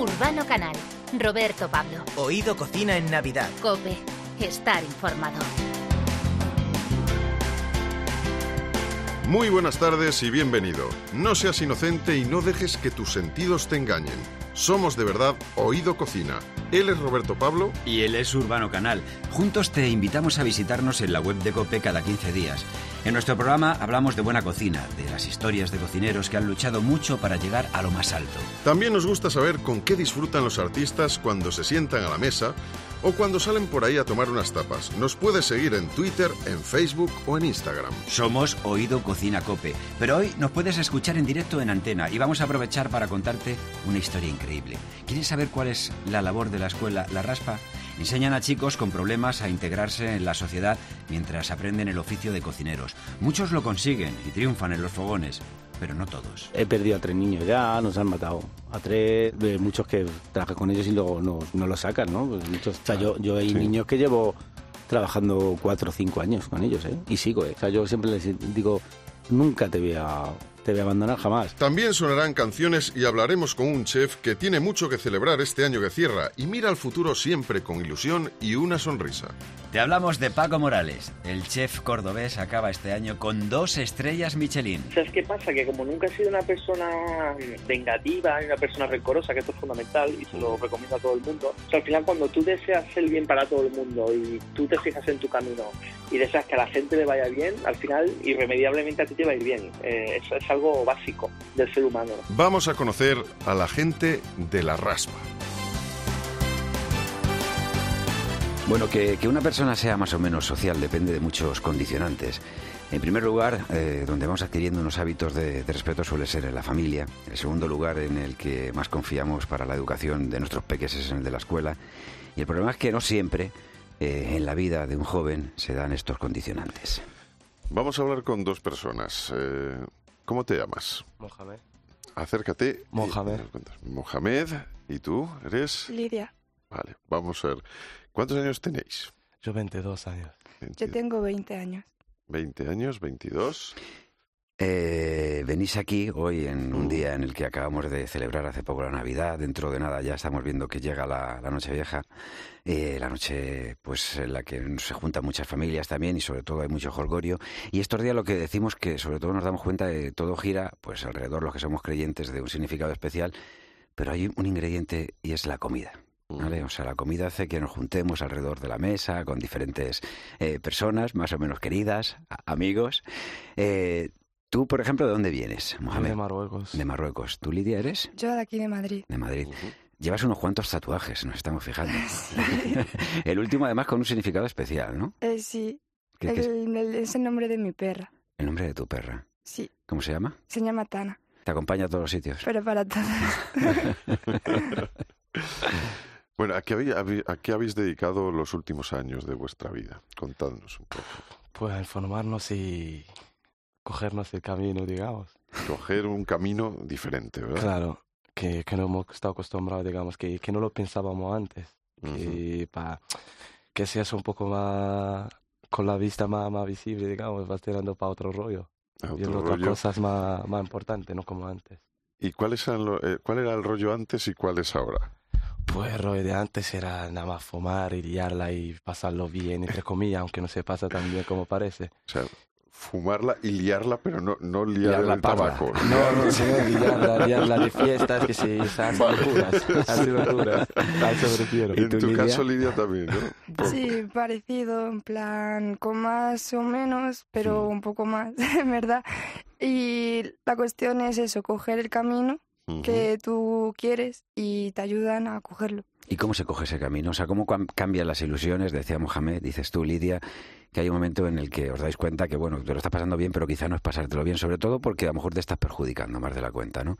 Urbano Canal. Roberto Pablo. Oído Cocina en Navidad. Cope. Estar informado. Muy buenas tardes y bienvenido. No seas inocente y no dejes que tus sentidos te engañen. Somos de verdad Oído Cocina. Él es Roberto Pablo. Y él es Urbano Canal. Juntos te invitamos a visitarnos en la web de Cope cada 15 días. En nuestro programa hablamos de buena cocina, de las historias de cocineros que han luchado mucho para llegar a lo más alto. También nos gusta saber con qué disfrutan los artistas cuando se sientan a la mesa o cuando salen por ahí a tomar unas tapas. Nos puedes seguir en Twitter, en Facebook o en Instagram. Somos Oído Cocina Cope, pero hoy nos puedes escuchar en directo en antena y vamos a aprovechar para contarte una historia increíble. ¿Quieres saber cuál es la labor de la escuela La Raspa? Enseñan a chicos con problemas a integrarse en la sociedad mientras aprenden el oficio de cocineros. Muchos lo consiguen y triunfan en los fogones, pero no todos. He perdido a tres niños ya, nos han matado. A tres, de muchos que trabajan con ellos y luego no, no lo sacan, ¿no? Pues muchos, o sea, yo, yo hay niños que llevo trabajando cuatro o cinco años con ellos, ¿eh? Y sigo, ¿eh? O sea, yo siempre les digo, nunca te voy a te voy a abandonar jamás. También sonarán canciones y hablaremos con un chef que tiene mucho que celebrar este año que cierra y mira al futuro siempre con ilusión y una sonrisa. Te hablamos de Paco Morales. El chef cordobés acaba este año con dos estrellas Michelin. ¿Sabes qué pasa? Que como nunca he sido una persona vengativa, una persona rencorosa, que esto es fundamental y se lo recomiendo a todo el mundo, o sea, al final cuando tú deseas el bien para todo el mundo y tú te fijas en tu camino y deseas que a la gente le vaya bien, al final irremediablemente a ti te va a ir bien. Eh, eso es algo básico del ser humano. Vamos a conocer a la gente de la raspa. Bueno, que, que, una persona sea más o menos social depende de muchos condicionantes. En primer lugar, eh, donde vamos adquiriendo unos hábitos de, de, respeto suele ser en la familia. En segundo lugar, en el que más confiamos para la educación de nuestros peques es en el de la escuela. Y el problema es que no siempre eh, en la vida de un joven se dan estos condicionantes. Vamos a hablar con dos personas. Eh, ¿Cómo te llamas? Mohamed. Acércate. Mohamed. Y, Mohamed. ¿Y tú? ¿Eres? Lidia. Vale, vamos a ver. ¿Cuántos años tenéis? Yo 22 años. 22. Yo tengo 20 años. 20 años, 22. Eh, venís aquí hoy en un día en el que acabamos de celebrar hace poco la Navidad. Dentro de nada ya estamos viendo que llega la, la noche vieja. Eh, la noche pues en la que se juntan muchas familias también y sobre todo hay mucho jolgorio. Y estos días lo que decimos que sobre todo nos damos cuenta de que todo gira pues alrededor los que somos creyentes de un significado especial, pero hay un ingrediente y es la comida. ¿Vale? O sea, la comida hace que nos juntemos alrededor de la mesa con diferentes eh, personas, más o menos queridas, amigos. Eh, Tú, por ejemplo, ¿de dónde vienes, Mohamed? De Marruecos. De Marruecos. ¿Tú, Lidia, eres? Yo de aquí, de Madrid. De Madrid. Uh -huh. Llevas unos cuantos tatuajes, nos estamos fijando. Sí. el último, además, con un significado especial, ¿no? Eh, sí. ¿Qué, el, qué es? el, es el nombre de mi perra. El nombre de tu perra. Sí. ¿Cómo se llama? Se llama Tana. Te acompaña a todos los sitios. Pero para todos. bueno, ¿a qué, habéis, ¿a qué habéis dedicado los últimos años de vuestra vida? Contadnos un poco. Pues a informarnos y cogernos el camino, digamos. Coger un camino diferente, ¿verdad? Claro, que, que no hemos estado acostumbrados, digamos, que, que no lo pensábamos antes. Uh -huh. Que, pa, que seas un poco más, con la vista más, más visible, digamos, vas tirando para otro rollo. Otro rollo. otras cosas más, más importantes, no como antes. ¿Y cuáles eran lo, eh, cuál era el rollo antes y cuál es ahora? Pues el rollo de antes era nada más fumar y liarla y pasarlo bien, entre comillas, aunque no se pasa tan bien como parece. O sea, fumarla y liarla, pero no, no liar, Liar el parla. tabaco. No, no, sino liarla, liarla de fiestas que se, se hacen locuras, hacen locuras. En tú, tu Lidia? caso, Lidia, también, ¿no? Por- Sí, parecido, en plan, con más o menos, pero un poco más, en verdad. Y la cuestión es eso, coger el camino que tú quieres y te ayudan a cogerlo. ¿Y cómo se coge ese camino? O sea, ¿cómo cam- cambian las ilusiones? Decía Mohamed, dices tú, Lidia, que hay un momento en el que os dais cuenta que, bueno, te lo estás pasando bien, pero quizá no es pasártelo bien, sobre todo porque a lo mejor te estás perjudicando más de la cuenta, ¿no?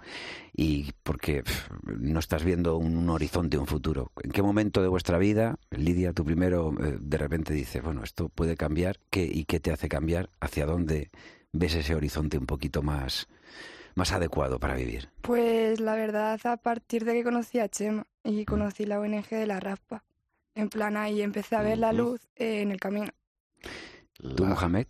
Y porque no estás viendo un, un horizonte, un futuro. ¿En qué momento de vuestra vida, Lidia, tú primero, eh, de repente dices, bueno, esto puede cambiar, ¿qué, ¿y qué te hace cambiar? ¿Hacia dónde ves ese horizonte un poquito más, más adecuado para vivir? Pues la verdad, a partir de que conocí a Chema y conocí la ONG de la Raspa, en plan ahí empecé a ver la luz eh, en el camino. ¿Tú, Mohamed?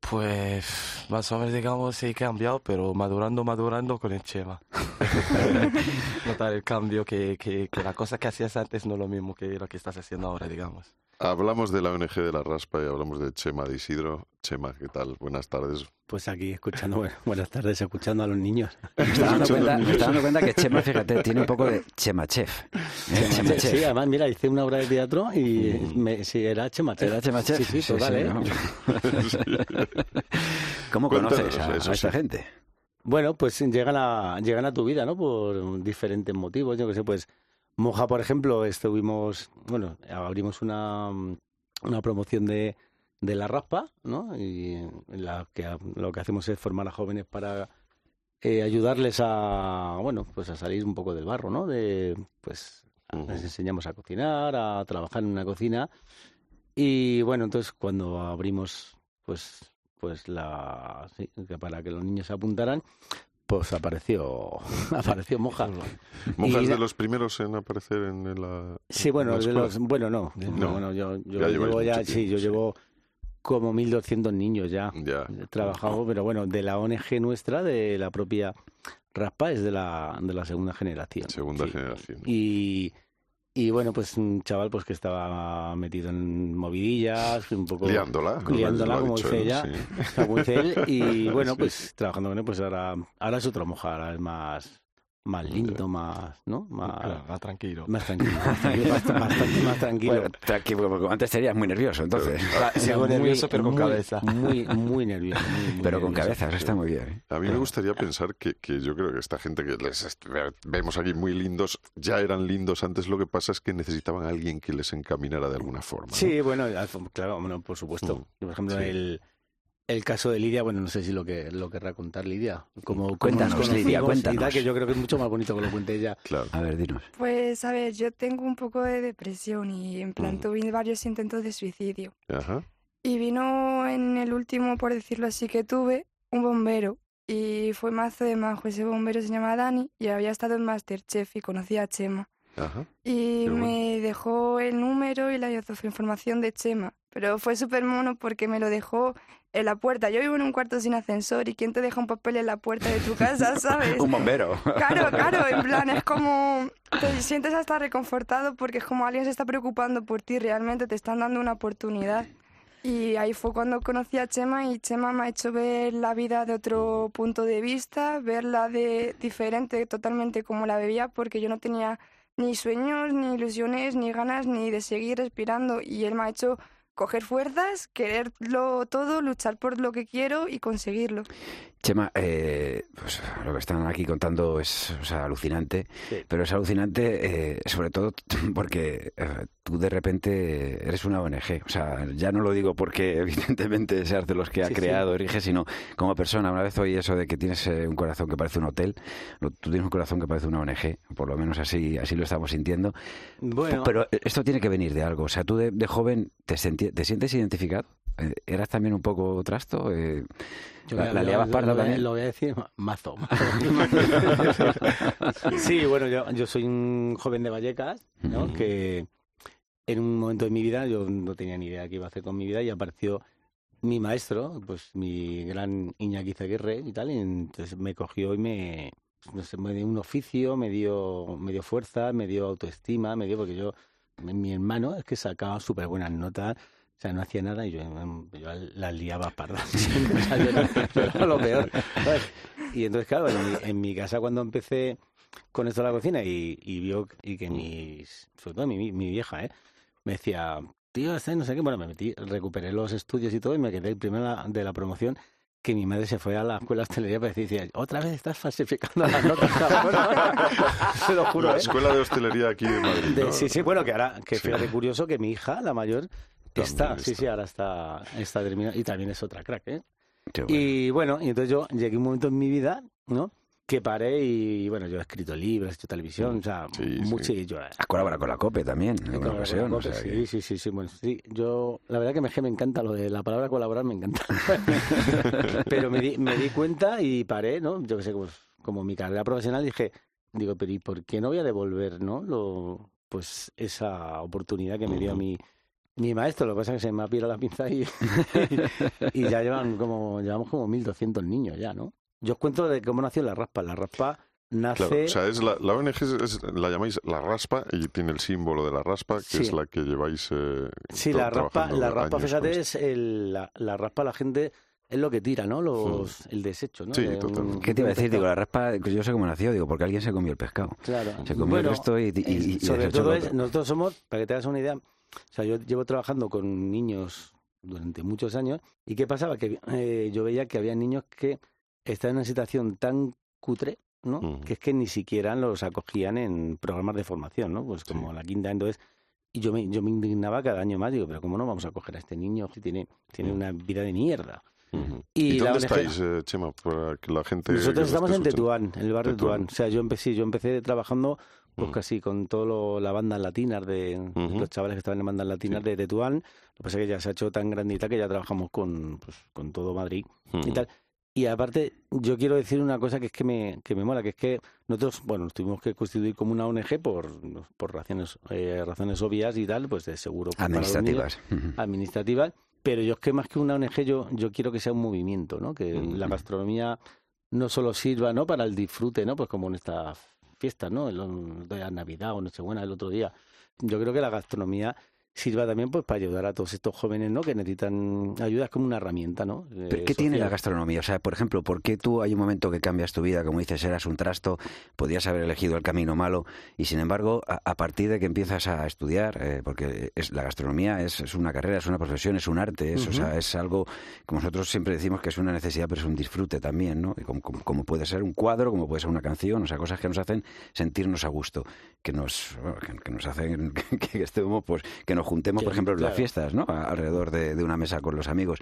Pues más o menos digamos sí he cambiado, pero madurando, madurando con el Chema. Notar el cambio, que, que, que la cosa que hacías antes no es lo mismo que lo que estás haciendo ahora, digamos. Hablamos de la ONG de la Raspa y hablamos de Chema de Isidro. Chema, ¿qué tal? Buenas tardes. Pues aquí escuchando, bueno, buenas tardes, escuchando a los niños. Me estaba dando cuenta, me estaba dando cuenta que Chema, fíjate, tiene un poco de Chema Chef. Chema Sí, además, mira, hice una obra de teatro y me, sí, era Chema Chef. ¿Era Chema Chef? Sí, sí, total, ¿eh? ¿no? ¿Cómo Cuéntanos conoces a, eso, a esta sí. gente? Bueno, pues llegan a, llegan a tu vida, ¿no? Por diferentes motivos. Yo que sé, pues Moja, por ejemplo, estuvimos, bueno, abrimos una, una promoción de, de la raspa, ¿no? Y en la que lo que hacemos es formar a jóvenes para eh, ayudarles a, bueno, pues a salir un poco del barro, ¿no? De, pues les enseñamos a cocinar, a trabajar en una cocina. Y bueno, entonces cuando abrimos, pues, pues la, sí, para que los niños se apuntaran, pues apareció, apareció Moja. ¿Monjas Y de los primeros en aparecer en la. Sí, bueno, en la de escuela? los, bueno, no, No. no, bueno, yo, yo Ya llevo ya, sí, yo sí. llevo como 1.200 niños ya Ya. pero bueno, de la ONG nuestra, de la propia Raspa, es de la, de la segunda generación. Segunda sí. generación. Y, y bueno, pues un chaval pues que estaba metido en movidillas, un poco Liándola. como dice ella, sí. como dice él, y bueno, pues trabajando con él, pues ahora, ahora es otro moja, ahora es más, más lindo, más, ¿no? Más, Claro, tranquilo. más tranquilo, más tranquilo, bastante, bastante más tranquilo. Bueno, tranquilo, porque antes serías muy nervioso, entonces. Ah, Muy- nervioso, pero con muy- cabeza. Muy, muy nervioso. muy, muy Pero con nervioso. cabeza, eso está muy bien. ¿eh? A mí me gustaría pensar que, que yo creo que esta gente que les vemos aquí muy lindos, ya eran lindos antes, lo que pasa es que necesitaban a alguien que les encaminara de alguna forma. ¿no? Sí, bueno, claro, bueno, por supuesto. Mm, Por ejemplo, sí. el, el caso de Lidia, bueno, no sé si lo que lo querrá contar Lidia. Como, Cuéntanos, nos Lidia, cuéntanos. que yo creo que es mucho más bonito que lo cuente ella. Claro. A ver, dinos. Pues a ver, yo tengo un poco de depresión y en plan Mm. tuve varios intentos de suicidio. Ajá. Y vino en el último, por decirlo así, que tuve, un bombero. Y fue mazo de majo. Ese bombero se llama Dani y había estado en Masterchef y conocía a Chema. Ajá. Y bueno. me dejó el número y la información de Chema. Pero fue súper mono porque me lo dejó en la puerta. Yo vivo en un cuarto sin ascensor y ¿quién te deja un papel en la puerta de tu casa, sabes? Un bombero. Claro, claro, en plan, es como. Te sientes hasta reconfortado porque es como alguien se está preocupando por ti, realmente te están dando una oportunidad. Y ahí fue cuando conocí a Chema y Chema me ha hecho ver la vida de otro punto de vista, verla de diferente totalmente como la veía, porque yo no tenía ni sueños, ni ilusiones, ni ganas, ni de seguir respirando. Y él me ha hecho coger fuerzas, quererlo todo, luchar por lo que quiero y conseguirlo. Chema, eh, pues, lo que están aquí contando es o sea, alucinante, Sí. pero es alucinante eh, sobre todo porque eh, tú de repente eres una ONG. O sea, ya no lo digo porque evidentemente seas de los que ha Sí, sí. creado, erige, sino como persona. Una vez oí eso de que tienes eh, un corazón que parece un hotel, tú tienes un corazón que parece una ONG, por lo menos así, así lo estamos sintiendo. Bueno, Pero esto tiene que venir de algo. O sea, tú de, de joven te, te sientes identificado. Eh, ¿Eras también un poco trasto? Eh, Yo la, la liabas parda también? Lo voy a decir mazo. sí, bueno, yo, yo soy un joven de Vallecas, ¿no? Que en un momento de mi vida yo no tenía ni idea qué iba a hacer con mi vida y apareció mi maestro, pues mi gran Iñaki Zaguirre y tal, y entonces me cogió y me, no sé, me dio un oficio, me dio, me dio fuerza, me dio autoestima, me dio, porque yo, mi hermano es que sacaba súper buenas notas, o sea, no hacía nada y yo, liaba siempre, sea, yo, no- yo era lo peor. ¿sabes? Y entonces, claro, en mi, en mi casa cuando empecé con esto de la cocina y, y vio y que mis, sobre todo mi, mi vieja, ¿eh? me decía, tío, este no sé qué, bueno, me metí, recuperé los estudios y todo y me quedé el primero de la- la promoción que mi madre se fue a la escuela de hostelería para decir, otra vez estás falsificando las notas. cabrón". Se lo juro, La ¿eh? escuela de hostelería aquí de Madrid. De- ¿no? sí, sí, bueno, que ahora, que Sí. fíjate curioso que mi hija, la mayor, está, sí, sí, ahora está, está terminando, y también es otra crack, ¿eh? Qué bueno. Y bueno, y entonces yo llegué un momento en mi vida, ¿no? Que paré y, bueno, yo he escrito libros, he hecho televisión, o sea, Sí, sí. mucho, y yo... Has colaborado con la COPE también, en alguna ocasión. con o sea Cope, que- sí, sí, sí, sí, bueno, sí, yo, la verdad que me, me encanta lo de la palabra colaborar, me encanta. pero me di, me di cuenta y paré, ¿no? Yo que sé, pues, como mi carrera profesional dije, digo, pero ¿y por qué no voy a devolver, no? Lo, pues esa oportunidad que me dio a mí Mi maestro, lo que pasa es que se me ha pirado la pinza y, y ya llevan como, llevamos como 1.200 niños ya, ¿no? Yo os cuento de cómo nació la raspa. La raspa nace... Claro, o sea, es la, la ONG es- es- la llamáis la raspa y tiene el símbolo de la raspa, que Sí. es la que lleváis. eh, Sí, la raspa, trabajando la raspa, fíjate, es el, la, la raspa la gente es lo que tira, ¿no? Los, El desecho, ¿no? Sí, De un-. ¿Qué te iba a decir? Digo, la raspa, pues yo sé cómo nació, digo, porque alguien se comió el pescado. Claro. Se comió Bueno, el resto y, y- y- sobre todo es, otro. nosotros somos, para que te hagas una idea, o sea, yo llevo trabajando con niños durante muchos años y qué pasaba que eh, yo veía que había niños que estaban en una situación tan cutre, ¿no? Que es que ni siquiera los acogían en programas de formación, ¿no? Pues como Sí. la quinta, entonces y yo me, yo me indignaba cada año más, digo, pero ¿cómo no vamos a coger a este niño que tiene, tiene Ujú. una vida de mierda? Ujú. Y ¿Y, la dónde ONG estáis, eh, Chema, para que la gente... Nosotros nos estamos en Tetuán, en el barrio de Tetuán. O sea, yo empecé, yo empecé trabajando pues casi con toda la banda latinas de Ujú. los chavales que estaban en bandas latinas Sí. de Tetuán. Lo que pasa es que ya se ha hecho tan grandita que ya trabajamos con, pues, con todo Madrid y tal. Y aparte, yo quiero decir una cosa que es que me, que me mola, que es que nosotros, bueno, nos tuvimos que constituir como una ONG por, por razones, eh, razones obvias y tal, pues de seguro Administrativas. Administrativas, pero yo es que más que una ONG yo, yo quiero que sea un movimiento, ¿no? Que la gastronomía no solo sirva, ¿no? Para el disfrute, ¿no? Pues como en esta fiesta, ¿no? De la Navidad o Nochebuena el otro día. Yo creo que la gastronomía sirva también pues para ayudar a todos estos jóvenes, ¿no? Que necesitan ayuda es como una herramienta, ¿no? ¿Pero Eh, ¿Qué tiene la gastronomía? O sea, por ejemplo, ¿por qué tú hay un momento que cambias tu vida, como dices, eras un trasto, podías haber elegido el camino malo y sin embargo, a, a partir de que empiezas a estudiar, eh, porque es la gastronomía es, es una carrera, es una profesión, es un arte, es, o Ujú. sea, es algo, como nosotros siempre decimos que es una necesidad, pero es un disfrute también, ¿no? Como, como- como puede ser un cuadro, como puede ser una canción, o sea, cosas que nos hacen sentirnos a gusto, que nos, que, que nos hacen que, que estemos, pues, que nos juntemos, Que- por ejemplo, en las claro. fiestas, ¿no? Alrededor de, de una mesa con los amigos.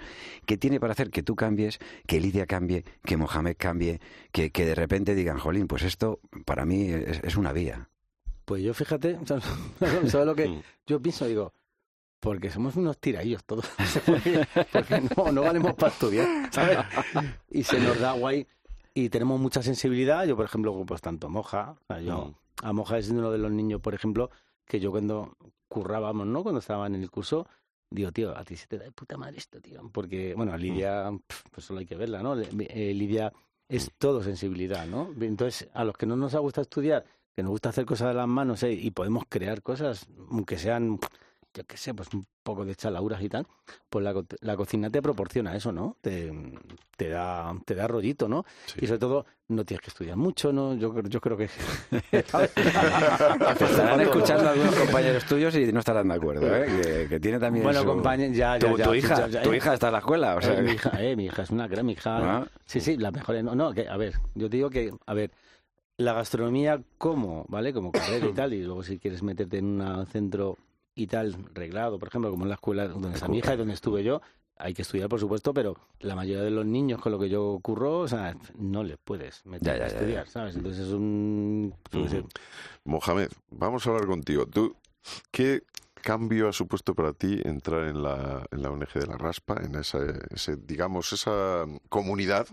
¿Qué tiene para hacer que tú cambies, que Lidia cambie, que Mohamed cambie, que, que de repente digan, jolín, pues esto para mí es, es una vía? Pues yo fíjate, ¿sabes lo que Mm. yo pienso? Digo, porque somos unos tiraillos todos. porque no, no valemos para estudiar, ¿sabes? Y se nos da guay y tenemos mucha sensibilidad. Yo, por ejemplo, pues tanto Moja, o sea, yo, Mm. a Moja es uno de los niños, por ejemplo, que yo cuando currábamos, ¿no? Cuando estaban en el curso, digo, tío, a ti se te da de puta madre esto, tío. Porque, bueno, a Lidia, pues solo hay que verla, ¿no? Eh, Lidia es todo sensibilidad, ¿no? Entonces, a los que no nos ha gustado estudiar, que nos gusta hacer cosas de las manos ¿eh? y podemos crear cosas, aunque sean, yo qué sé, pues un poco de chalauras y tal, pues la, la cocina te proporciona eso, ¿no? Te, te da te da rollito, ¿no? Sí. Y sobre todo, no tienes que estudiar mucho, ¿no? Yo, creo- yo creo que... Estarán escuchando algunos compañeros tuyos y no estarán de acuerdo, ¿eh? Que, que tiene también Bueno, su- compañeros, ya, ya, Tu, ya, tu hija, ya, tu eh. hija está en la escuela, o sea... Eh, mi hija, eh, mi hija es una gran, mi hija. Ah. Sí, sí, la mejor. No, no, que, a ver, yo te digo que, a ver, la gastronomía como, ¿vale? Como carrera y tal, y luego si quieres meterte en un centro y tal, reglado, por ejemplo, como en la escuela donde está mi hija y donde estuve yo, hay que estudiar, por supuesto, pero la mayoría de los niños con lo que yo curro, o sea, no les puedes meter Ya, ya, a ya, estudiar, ¿sabes? Entonces es un... sé, Ujú. Mohamed, vamos a hablar contigo. ¿Tú qué cambio ha supuesto para ti entrar en la, en la ONG de la Raspa, en esa, ese, digamos, esa comunidad?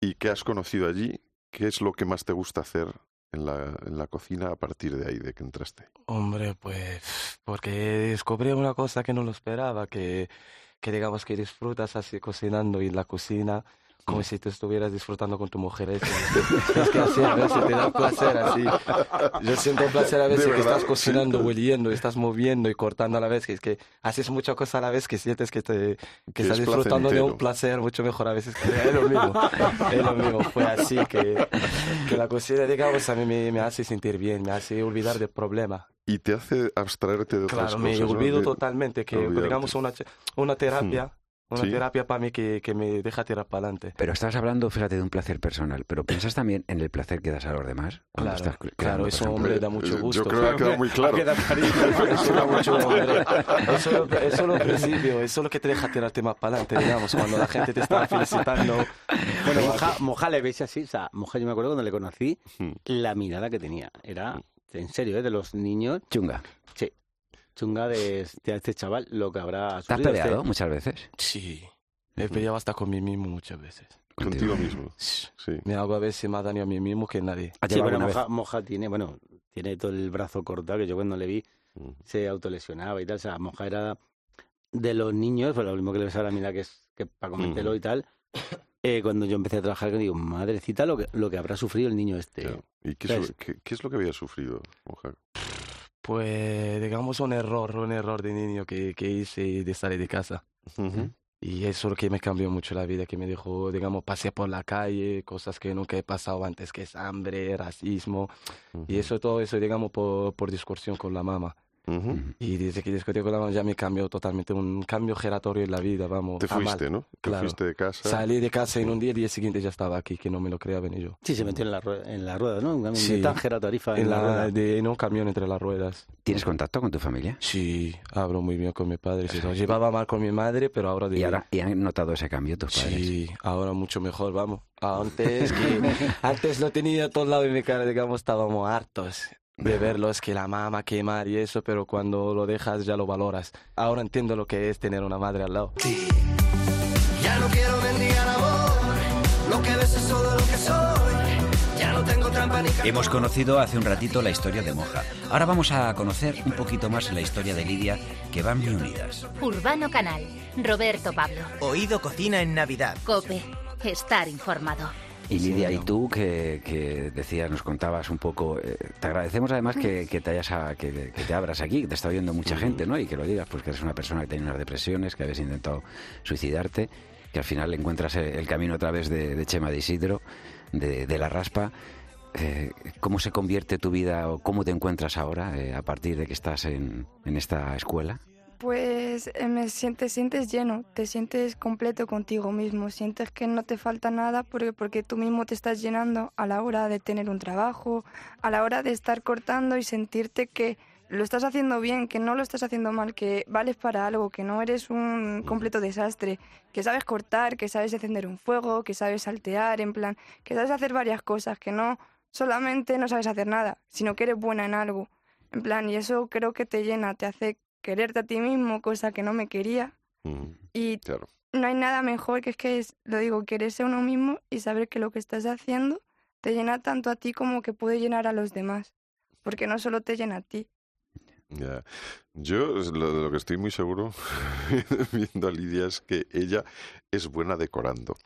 ¿Y qué has conocido allí? ¿Qué es lo que más te gusta hacer en la, en cocina a partir de ahí, de que entraste? Hombre, pues porque descubrí una cosa que no lo esperaba, que, que digamos que disfrutas así cocinando y la cocina como si te estuvieras disfrutando con tu mujer. Es, es que así a veces te da placer así. Yo siento placer a veces ¿De que estás cocinando, hueliendo, estás moviendo y cortando a la vez, que es que haces mucha cosa a la vez que sientes que, te, que, Que estás es disfrutando de un placer mucho mejor a veces que es lo mismo. Es lo mismo. Fue así que, que la cocina, digamos, a mí me, me hace sentir bien, me hace olvidar del problema. Y te hace abstraerte de otras Claro, me cosas. ¿no? olvido De- totalmente que, olvidarte. digamos, una, una terapia, una Sí. terapia para mí que, que me deja tirar para adelante. Pero estás hablando, fíjate, de un placer personal, pero ¿piensas también en el placer que das a los demás? cuando Claro, estás claro, eso, hombre, da mucho Eh, gusto. Yo creo que ha quedado muy claro. Eso da mucho. Eso, eso es lo principio, eso es lo que te deja tirarte más para adelante, digamos, cuando la gente te está felicitando. Bueno, Moja, Moja le veis así, o sea, Moja yo me acuerdo cuando le conocí, Hmm. la mirada que tenía, era, en serio, ¿eh? de los niños, Chunga. sí, chunga de, de este chaval, lo que habrá ¿Te has sufrido. peleado Este- muchas veces? Sí, he peleado hasta con mí mismo muchas veces. Contigo mismo. Sí. Me hago a veces más daño a mí mismo que nadie. ¿Has Sí, llevado alguna vez? Moja, Moja tiene, bueno, tiene todo el brazo cortado, que yo cuando le vi se autolesionaba y tal, o sea, Moja era, de los niños, pues lo mismo que le ves a la mira que es que para comértelo y tal. eh, cuando yo empecé a trabajar, que digo, madrecita, lo que, lo que habrá sufrido el niño este. Claro. ¿Y qué, lo- qué- qué es lo que había sufrido, Mojar? Pues, digamos, un error, un error de niño que, que hice de salir de casa. Y eso es lo que me cambió mucho la vida, que me dejó, digamos, pasear por la calle, cosas que nunca he pasado antes, que es hambre, racismo, y eso, todo eso, digamos, por, por discusión con la mamá. Ujú. Y desde que discutí con la mamá ya me cambió totalmente, un cambio giratorio en la vida, vamos. Te fuiste, ¿no? Te Claro. fuiste de casa. Salí de casa en un día, el día siguiente ya estaba aquí, que no me lo creía ni yo. Sí, se metió en la rueda, en la rueda ¿no? Un Sí. de Tánger a Tarifa en, En, la, la, rueda. de, en un camión entre las ruedas. ¿Tienes contacto con tu familia? Sí, hablo muy bien con mi padre. sí, no, llevaba mal con mi madre, pero ahora... De, ¿Y ahora y han notado ese cambio tus padres? Sí, ahora mucho mejor, vamos. Antes, que, antes lo tenía a todos lados de mi cara, digamos, estábamos hartos de verlos, que la mamá quemar y eso, pero cuando lo dejas ya lo valoras. Ahora entiendo lo que es tener una madre al lado. Ya no quiero mendigar amor, lo que ves es todo lo que soy. Ya no tengo trampa ni. Hemos conocido hace un ratito la historia de Moja. Ahora vamos a conocer un poquito más la historia de Lidia, que van muy unidas. Urbano Canal. Roberto Pablo. Oído Cocina en Navidad. Cope. Estar informado. Y Lidia, y tú que, que decías, nos contabas un poco, eh, te agradecemos además que, que te hayas a- que, que te abras aquí, que te está oyendo mucha gente, ¿no? Y que lo digas, pues que eres una persona que tiene unas depresiones, que habías intentado suicidarte, que al final encuentras el, el camino a través de, de Chema de Isidro, de, de la raspa. Eh, ¿Cómo se convierte tu vida o cómo te encuentras ahora eh, a partir de que estás en, en esta escuela? Pues eh, me sientes, te sientes lleno, te sientes completo contigo mismo, sientes que no te falta nada porque, porque tú mismo te estás llenando a la hora de tener un trabajo, a la hora de estar cortando y sentirte que lo estás haciendo bien, que no lo estás haciendo mal, que vales para algo, que no eres un completo desastre, que sabes cortar, que sabes encender un fuego, que sabes saltear, en plan, que sabes hacer varias cosas, que no solamente no sabes hacer nada, sino que eres buena en algo. En plan, y eso creo que te llena, te hace quererte a ti mismo, cosa que no me quería. Mm, Y Claro. no hay nada mejor que es que, es, lo digo, quererse a uno mismo y saber que lo que estás haciendo te llena tanto a ti como que puede llenar a los demás. Porque no solo te llena a ti. Ya. Yo es lo, de lo que estoy muy seguro viendo a Lidia es que ella es buena decorando,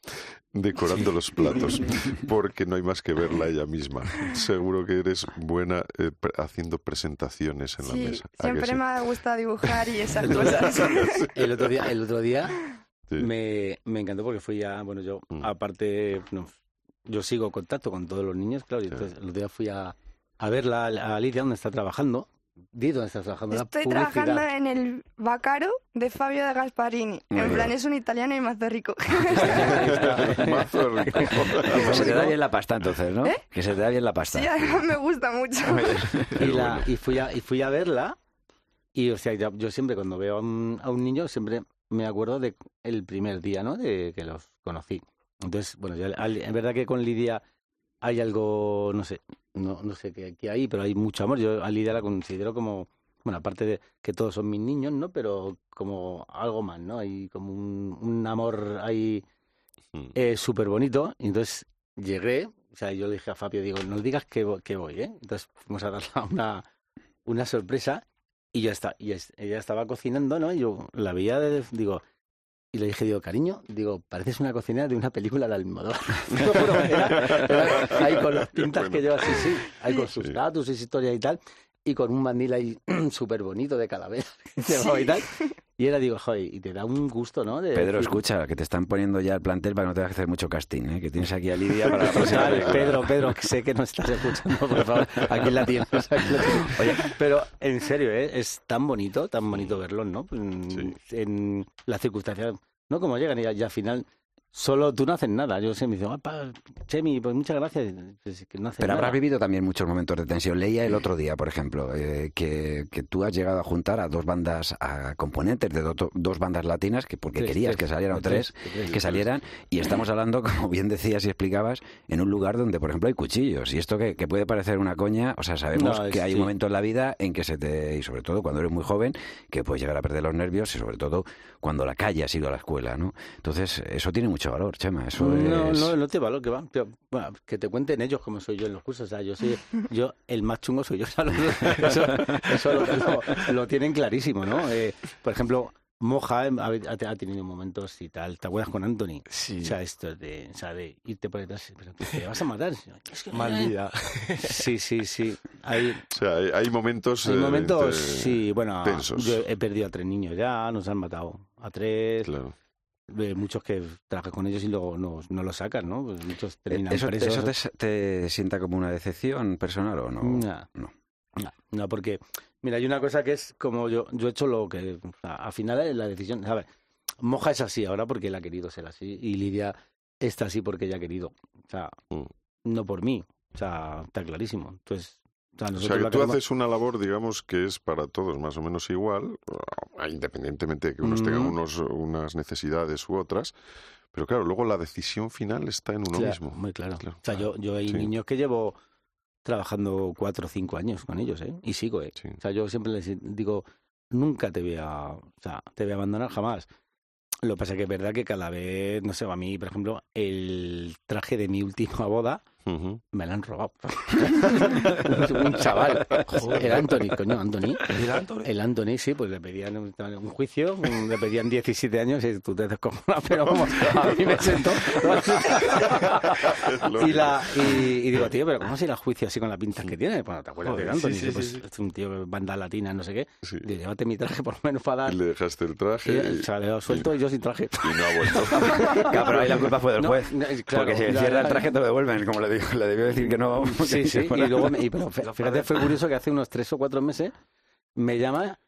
decorando los platos, porque no hay más que verla ella misma. Seguro que eres buena eh, pre- haciendo presentaciones en la mesa. ¿A que siempre sí? me ha gustado dibujar y esas El otro día- cosas. el otro día, el otro día Sí. me, me encantó porque fui a, bueno, yo Mm. aparte, no, yo sigo contacto con todos los niños, claro, y Sí. entonces el otro día fui a, a verla a Lidia donde está trabajando. Di dónde está trabajando. Estoy publicidad. trabajando en el Bacaro de Fabio de Gasparini. Muy en bien. plan, es un italiano y mazo rico. Mazo rico. Que se te da bien la pasta entonces, ¿no? Que se te da bien la pasta. sí, además me gusta mucho. y, la, y, fui a, y fui a verla y o sea yo siempre cuando veo a un, a un niño siempre me acuerdo de el primer día no de que los conocí entonces bueno ya al- es verdad que con Lidia hay algo no sé no, no sé qué, qué hay pero hay mucho amor yo a Lidia la considero como bueno aparte de que todos son mis niños no pero como algo más no hay como un, un amor ahí Mm. eh, súper bonito. Y entonces llegué, o sea, yo le dije a Fabio, digo, no digas que, vo- que voy, ¿eh? Entonces fuimos a darle una, una sorpresa y ya está. Y ella estaba cocinando, ¿no? Y yo la veía, de- digo, y le dije, digo, cariño, digo, pareces una cocinera de una película de Almodóvar. Ahí con las pintas que lleva, sí, sí, ahí con sus Sí. tatus y su historia y tal. Y con un mandil ahí súper bonito de calavera y tal. Y era, digo, joder, y te da un gusto, ¿no? De Pedro, decir, escucha, que te están poniendo ya el plantel para que no tengas que hacer mucho casting, ¿eh? que tienes aquí a Lidia para la próxima Vale. Pedro, Pedro, que sé que no estás escuchando, por favor, aquí la tienes. aquí la tienes. Oye, pero en serio, ¿eh? es tan bonito, tan bonito verlos, ¿no? En, Sí. en las circunstancias, ¿no? Como llegan y al final solo tú no haces nada. Yo siempre digo, "Ah, Chemi, pues muchas gracias. Pues que no Pero nada. habrás vivido también muchos momentos de tensión. Leía el otro día, por ejemplo, eh, que, que tú has llegado a juntar a dos bandas, a componentes de do- dos bandas latinas, que porque Tres, querías tres, que salieran o tres, que salieran, y estamos hablando, como bien decías y explicabas, en un lugar donde, por ejemplo, hay cuchillos. Y esto que, que puede parecer una coña, o sea, sabemos No, es- que hay sí. un momento en la vida en que se te, y sobre todo cuando eres muy joven, que puedes llegar a perder los nervios, y sobre todo cuando la calle has ido a la escuela, ¿no? Entonces, eso tiene mucho valor, Chema. Eso No, es... no, no te valoro que va. Pero, bueno, que te cuenten ellos como soy yo en los cursos. O sea, yo soy, yo, el más chungo soy yo. O sea, lo- eso eso lo, lo- lo tienen clarísimo, ¿no? Eh, por ejemplo, Moja eh, ha, tenido momentos y tal. ¿Te acuerdas con Anthony? Sí. O sea, esto de, o sea, de irte por detrás, pero te vas a matar. Es que- Mal día. Sí, sí, sí. Hay, O sea, hay, hay momentos... hay eh, momentos, sí, bueno, tensos. yo he perdido a tres niños ya, nos han matado a tres. Claro. De muchos que trabajas con ellos y luego no, no lo sacan, ¿no? Pues muchos terminan Eh, ¿Eso, presos. eso te, te sienta como una decepción personal o no? No. No. No, no, porque, mira, hay una cosa que es como yo, yo he hecho lo que, o sea, al final es la decisión, ¿sabes? Moja es así ahora porque él ha querido ser así y Lidia está así porque ella ha querido, o sea, Mm. no por mí, o sea, está clarísimo. Entonces, o sea, O nosotros sea, que tú haces una labor, digamos, que es para todos más o menos igual, ah, independientemente de que unos tengan Mm. unos, unas necesidades u otras. Pero claro, luego la decisión final está en uno Claro, mismo. Muy claro. Claro. O sea, yo, yo hay Sí. niños que llevo trabajando cuatro o cinco años con ellos, ¿eh? Y sigo, ¿eh? Sí. O sea, yo siempre les digo, nunca te voy a, o sea, te voy a abandonar jamás. Lo que pasa que es verdad que cada vez, no sé, a mí, por ejemplo, el traje de mi última boda Me lo han robado. un, un chaval. El Anthony, coño, Anthony. ¿El Anthony? El Anthony, sí, pues le pedían un, un juicio, un- le pedían 17 años y tú te descojonas, pero como a mí me sentó. y, la, y, y digo, tío, pero ¿cómo se irá a juicio así con las pintas que tiene? Bueno, ¿te acuerdas Joder, de Anthony? sí, sí, pues sí, es un tío banda latina, no sé qué. Sí. Digo, llévate mi traje por lo menos para dar. Y le dejaste el traje Y y, el chaval suelto y yo sin traje. y no ha vuelto. Claro, pero ahí la culpa fue del juez. no, claro, porque si ya, cierra el traje te lo devuelven, como le digo, le debió decir que no. Sí, sí, y luego, me- y, pero fí- fíjate, fue curioso que hace unos tres o cuatro meses me llama,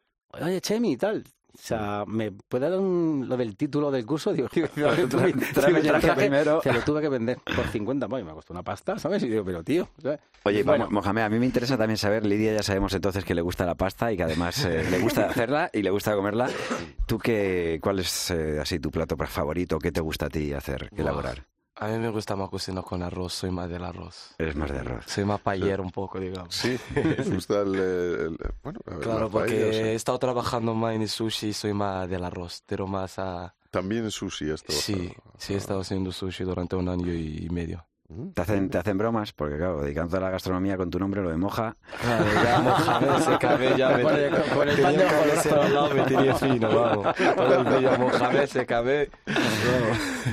oye, Chemi y tal. O sea, ¿me puede dar un- lo del título del curso? Digo, digo, traje primero. Se lo tuve que vender por 50, pues, y me costó una pasta, ¿sabes? Y digo, pero tío, ¿sabes? Oye, Bueno. Mohamed, a mí me interesa también saber, Lidia, ya sabemos entonces que le gusta la pasta y que además eh, le gusta hacerla y le gusta comerla. ¿Tú qué, cuál es eh, así tu plato favorito? ¿Qué te gusta a ti hacer, elaborar? A mí me gusta más cocinar con arroz, soy más del arroz. Eres más de arroz. Soy más payero un poco, digamos. Sí, me gusta el, el- bueno, a ver, Claro, la porque paella, o sea, he estado trabajando más en el sushi y soy más del arroz, pero más a... también sushi has Sí, trabajado. sí he estado haciendo sushi durante un año y medio. ¿Te hacen, te hacen bromas? Porque claro, dedicando a la gastronomía con tu nombre, lo de moja. Claro, ya se cabe, ya Con el- con el pan de al lado, me tenía fino, vamos. Todo el día se cabe.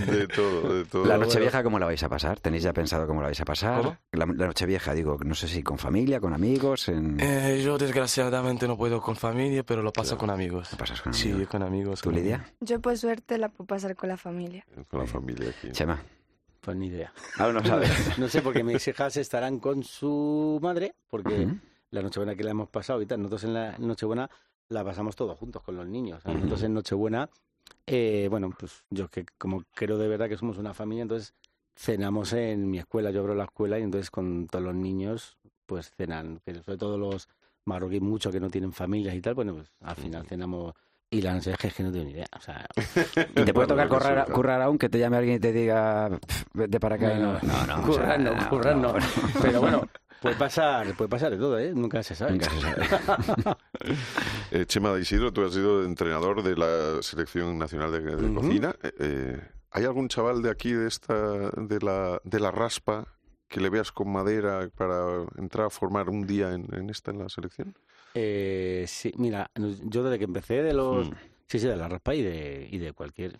De todo, de todo. La noche vieja, ¿cómo la vais a pasar? ¿Tenéis ya pensado cómo la vais a pasar? ¿Cómo? La, la noche vieja, digo, no sé si con familia, con amigos, en... Eh, yo desgraciadamente no puedo con familia, pero lo paso con amigos. ¿Lo pasas con Sí, amigos? con amigos. ¿Tú, con Lidia? Yo por suerte la puedo pasar con la familia. Con la familia aquí. Chema. Pues ni idea. Aún no sabes. No sé, porque mis hijas estarán con su madre, porque Ujú. la Nochebuena que la hemos pasado y tal, nosotros en la Nochebuena la pasamos todos juntos con los niños. ¿sabes? Nosotros en Nochebuena, eh, bueno, pues yo que como creo de verdad que somos una familia, entonces cenamos en mi escuela, yo abro la escuela y entonces con todos los niños pues cenan, que sobre todo los marroquíes muchos que no tienen familias y tal, bueno, pues al final cenamos y la noche es que no tengo ni idea, o sea, ¿Y te puede tocar currar, currar aún que te llame alguien y te diga, "Pf, vete para acá? y No, no, no, no, o sea, currar no, currar no. no. Pero bueno, puede pasar, puede pasar de todo, ¿eh? Nunca se sabe. Nunca se sabe. Eh, Chema de Isidro, tú has sido entrenador de la selección nacional de, cocina. Eh, eh, ¿Hay algún chaval de aquí, de esta, de la, de la raspa, que le veas con madera para entrar a formar un día en, en esta, en la selección? Eh, sí, mira, yo desde que empecé de los... Mm. Sí, sí, de la raspa y de, y de cualquier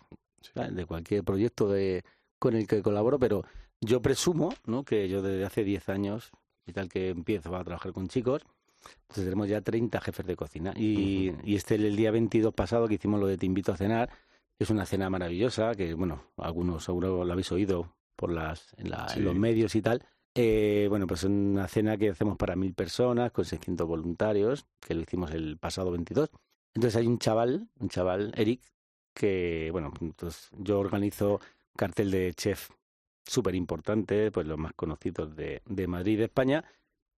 de cualquier proyecto de, con el que colaboro, pero yo presumo ¿no? que yo desde hace 10 años y tal que empiezo a trabajar con chicos, entonces tenemos ya 30 jefes de cocina. Y, y este el día 22 pasado que hicimos lo de Te invito a cenar, es una cena maravillosa, que bueno, algunos seguro lo habéis oído por las, en, la- en los medios y tal. Eh, bueno, pues es una cena que hacemos para mil personas, con 600 voluntarios, que lo hicimos el pasado 22. Entonces hay un chaval, un chaval, Eric, que, bueno, entonces yo organizo cartel de chef súper importante, pues los más conocidos de, de Madrid y de España.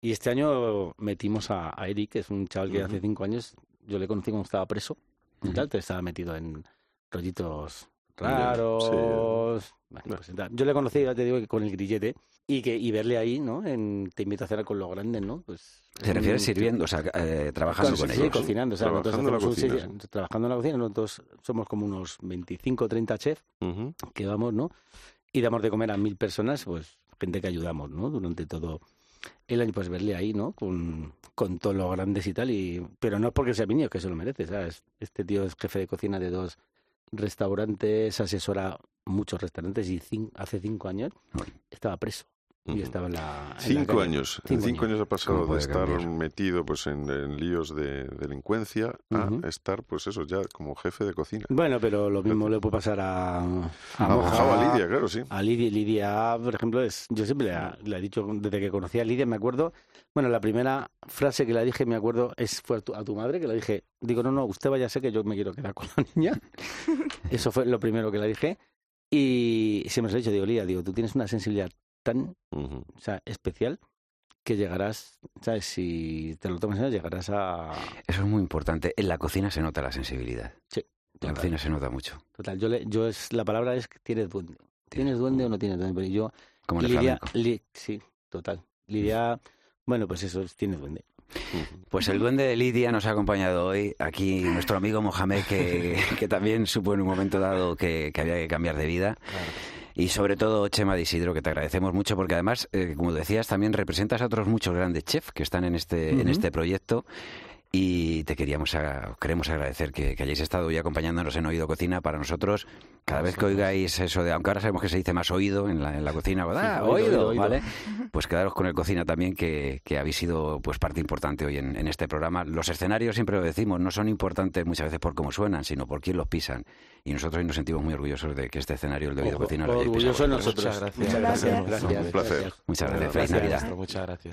Y este año metimos a, a Eric, que es un chaval que hace cinco años, yo le conocí cuando estaba preso, y tal, entonces estaba metido en rollitos Ya, raros. Bueno, pues, yo le conocí, ya te digo, que con el grillete, y que y verle ahí, ¿no? En, te invito a cenar con los grandes, ¿no? Pues ¿Te refieres mm, sirviendo, o sea, eh, trabajando con- con sí, ellos? cocinando. O sea, nosotros Trabajando en la un cocina, trabajando en la cocina, nosotros somos como unos 25 o 30 chefs que vamos, ¿no? Y damos de comer a mil personas, pues gente que ayudamos, ¿no? Durante todo el año pues verle ahí, ¿no? Con, con todos los grandes y tal, y pero no es porque sea mi niño, que se lo merece, ¿sabes? Este tío es jefe de cocina de dos restaurantes, asesora muchos restaurantes y cin- hace cinco años estaba preso. Y estaba en la... en Cinco años. Cinco Cinco, años ha pasado ¿Cómo de estar cambiar? metido pues en, en líos de delincuencia a estar, pues eso, ya como jefe de cocina. Bueno, pero lo mismo le puede pasar a, a, A Moja, Moja o a Lidia, claro, sí. A Lidia, Lidia, por ejemplo, es, yo siempre le, ha- le he dicho, desde que conocí a Lidia, me acuerdo, bueno, la primera frase que le dije, me acuerdo, es fue a tu, a tu madre, que le dije, digo, no, no, usted vaya a ser que yo me quiero quedar con la niña. Eso fue lo primero que le dije. Y siempre se lo he dicho, digo, Lidia, digo, tú tienes una sensibilidad tan Ujú. o sea, especial que llegarás, ¿sabes? Si te lo tomas en serio, llegarás a... Eso es muy importante. En la cocina se nota la sensibilidad. Sí, En la cocina se nota mucho. Total, yo, le, yo es, la palabra es que tienes duende. ¿Tienes duende o no tienes duende? Pero yo Como Lidia. Li- sí, total. Lidia, bueno, pues eso, tiene duende. Pues el duende de Lidia nos ha acompañado hoy. Aquí nuestro amigo Mohamed, que, que también supo en un momento dado que, que había que cambiar de vida. Y sobre todo Chema de Isidro, que te agradecemos mucho porque además, eh, como decías, también representas a otros muchos grandes chefs que están en este, en este proyecto. Y te queríamos a- queremos agradecer que, que hayáis estado hoy acompañándonos en Oído Cocina. Para nosotros, cada vez que oigáis eso de, aunque ahora sabemos que se dice más oído en la, en la cocina, ¿verdad? oído, oído, oído. ¿vale? Pues quedaros con el cocina también, que, que habéis sido pues parte importante hoy en, en este programa. Los escenarios, siempre lo decimos, no son importantes muchas veces por cómo suenan, sino por quién los pisan. Y nosotros hoy nos sentimos muy orgullosos de que este escenario, el de Oído Cocina, lo hayáis pisado orgulloso de vosotros. nosotros. Muchas gracias. Muchas gracias. Gracias. gracias, Un placer. Muchas gracias. Feliz Gracias. Navidad. Maestro, Muchas gracias.